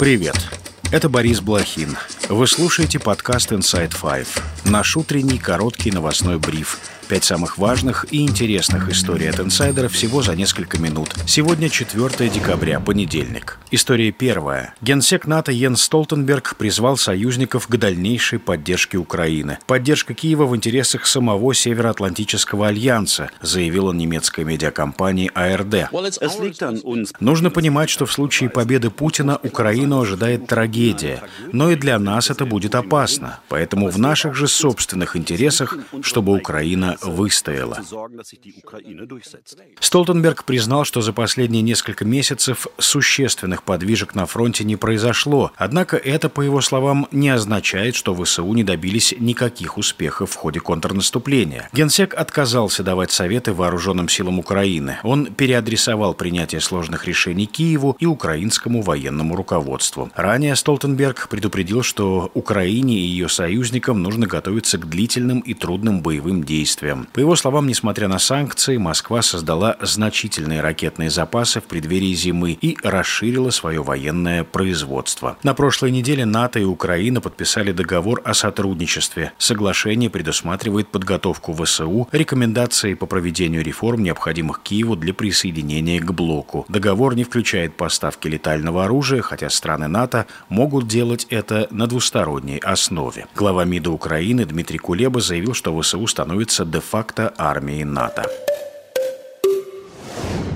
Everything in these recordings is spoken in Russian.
Привет! Это Борис Блохин. Вы слушаете подкаст Inside Five. Наш утренний короткий новостной бриф – Пять самых важных и интересных историй от инсайдера всего за несколько минут. Сегодня 4 декабря, понедельник. История первая. Генсек НАТО Йенс Столтенберг призвал союзников к дальнейшей поддержке Украины. Поддержка Киева в интересах самого Североатлантического альянса, заявила немецкая медиакомпания АРД. Нужно понимать, что в случае победы Путина Украину ожидает трагедия, но и для нас это будет опасно. Поэтому в наших же собственных интересах, чтобы Украина выстояла. Столтенберг признал, что за последние несколько месяцев существенных подвижек на фронте не произошло, однако это, по его словам, не означает, что ВСУ не добились никаких успехов в ходе контрнаступления. Генсек отказался давать советы вооруженным силам Украины. Он переадресовал принятие сложных решений Киеву и украинскому военному руководству. Ранее Столтенберг предупредил, что Украине и ее союзникам нужно готовиться к длительным и трудным боевым действиям условиям. По его словам, несмотря на санкции, Москва создала значительные ракетные запасы в преддверии зимы и расширила свое военное производство. На прошлой неделе НАТО и Украина подписали договор о сотрудничестве. Соглашение предусматривает подготовку ВСУ, рекомендации по проведению реформ, необходимых Киеву для присоединения к блоку. Договор не включает поставки летального оружия, хотя страны НАТО могут делать это на двусторонней основе. Глава МИДа Украины Дмитрий Кулеба заявил, что ВСУ становится де-факто армии НАТО.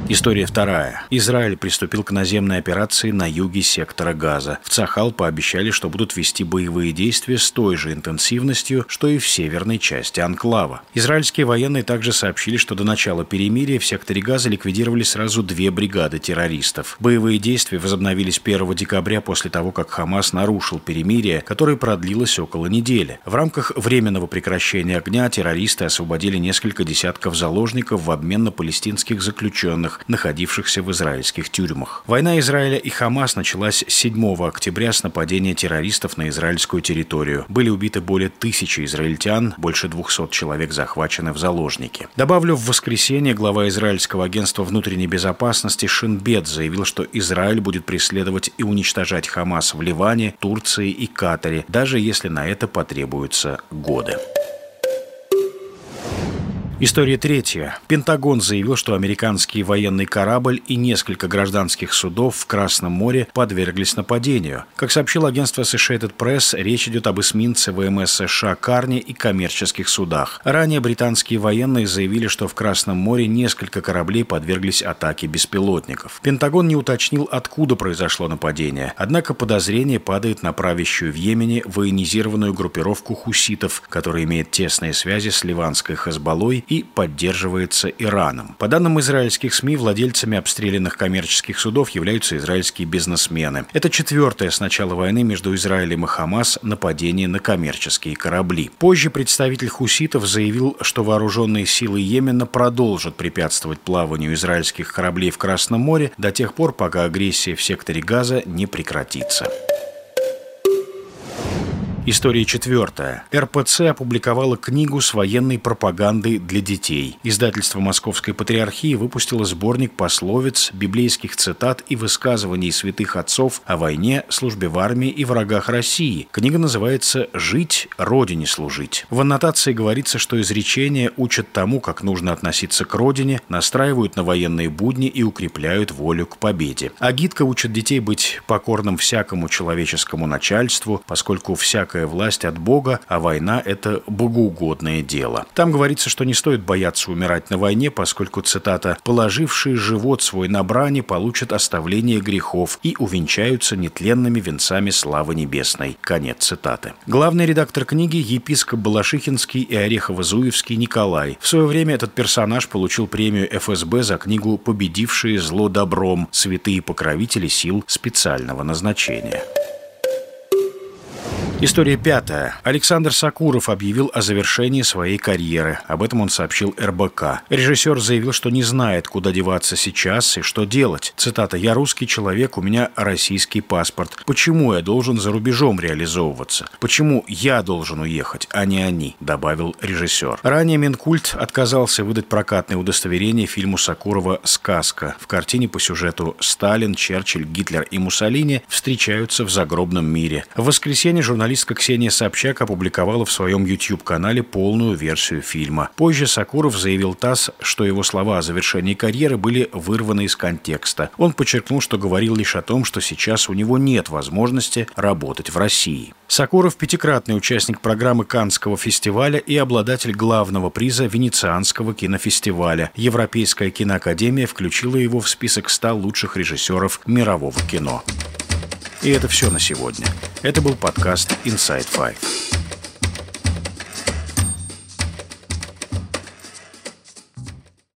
История вторая. Израиль приступил к наземной операции на юге сектора Газа. В Цахал пообещали, что будут вести боевые действия с той же интенсивностью, что и в северной части анклава. Израильские военные также сообщили, что до начала перемирия в секторе Газа ликвидировали сразу две бригады террористов. Боевые действия возобновились 1 декабря после того, как Хамас нарушил перемирие, которое продлилось около недели. В рамках временного прекращения огня террористы освободили несколько десятков заложников в обмен на палестинских заключенных, заключенных, находившихся в израильских тюрьмах. Война Израиля и Хамас началась 7 октября с нападения террористов на израильскую территорию. Были убиты более тысячи израильтян, больше 200 человек захвачены в заложники. Добавлю, в воскресенье глава израильского агентства внутренней безопасности Шинбет заявил, что Израиль будет преследовать и уничтожать Хамас в Ливане, Турции и Катаре, даже если на это потребуются годы. История третья. Пентагон заявил, что американский военный корабль и несколько гражданских судов в Красном море подверглись нападению. Как сообщил агентство Associated Press, речь идет об эсминце ВМС США «Карни» и коммерческих судах. Ранее британские военные заявили, что в Красном море несколько кораблей подверглись атаке беспилотников. Пентагон не уточнил, откуда произошло нападение. Однако подозрение падает на правящую в Йемене военизированную группировку хуситов, которая имеет тесные связи с ливанской Хазбалой и поддерживается Ираном. По данным израильских СМИ, владельцами обстрелянных коммерческих судов являются израильские бизнесмены. Это четвертое с начала войны между Израилем и Хамас нападение на коммерческие корабли. Позже представитель хуситов заявил, что вооруженные силы Йемена продолжат препятствовать плаванию израильских кораблей в Красном море до тех пор, пока агрессия в секторе Газа не прекратится. История четвертая. РПЦ опубликовала книгу с военной пропагандой для детей. Издательство Московской Патриархии выпустило сборник пословиц, библейских цитат и высказываний святых отцов о войне, службе в армии и врагах России. Книга называется «Жить, Родине служить». В аннотации говорится, что изречения учат тому, как нужно относиться к Родине, настраивают на военные будни и укрепляют волю к победе. Агитка учит детей быть покорным всякому человеческому начальству, поскольку всякое всякая власть от Бога, а война – это богоугодное дело. Там говорится, что не стоит бояться умирать на войне, поскольку, цитата, «положившие живот свой на брани получат оставление грехов и увенчаются нетленными венцами славы небесной». Конец цитаты. Главный редактор книги – епископ Балашихинский и Орехово-Зуевский Николай. В свое время этот персонаж получил премию ФСБ за книгу «Победившие зло добром. Святые покровители сил специального назначения». История пятая. Александр Сакуров объявил о завершении своей карьеры. Об этом он сообщил РБК. Режиссер заявил, что не знает, куда деваться сейчас и что делать. Цитата. «Я русский человек, у меня российский паспорт. Почему я должен за рубежом реализовываться? Почему я должен уехать, а не они?» добавил режиссер. Ранее Минкульт отказался выдать прокатное удостоверение фильму Сакурова «Сказка». В картине по сюжету Сталин, Черчилль, Гитлер и Муссолини встречаются в загробном мире. В воскресенье журналист Журналистка Ксения Собчак опубликовала в своем YouTube-канале полную версию фильма. Позже Сакуров заявил ТАСС, что его слова о завершении карьеры были вырваны из контекста. Он подчеркнул, что говорил лишь о том, что сейчас у него нет возможности работать в России. Сакуров – пятикратный участник программы Каннского фестиваля и обладатель главного приза Венецианского кинофестиваля. Европейская киноакадемия включила его в список 100 лучших режиссеров мирового кино. И это все на сегодня. Это был подкаст Inside Five.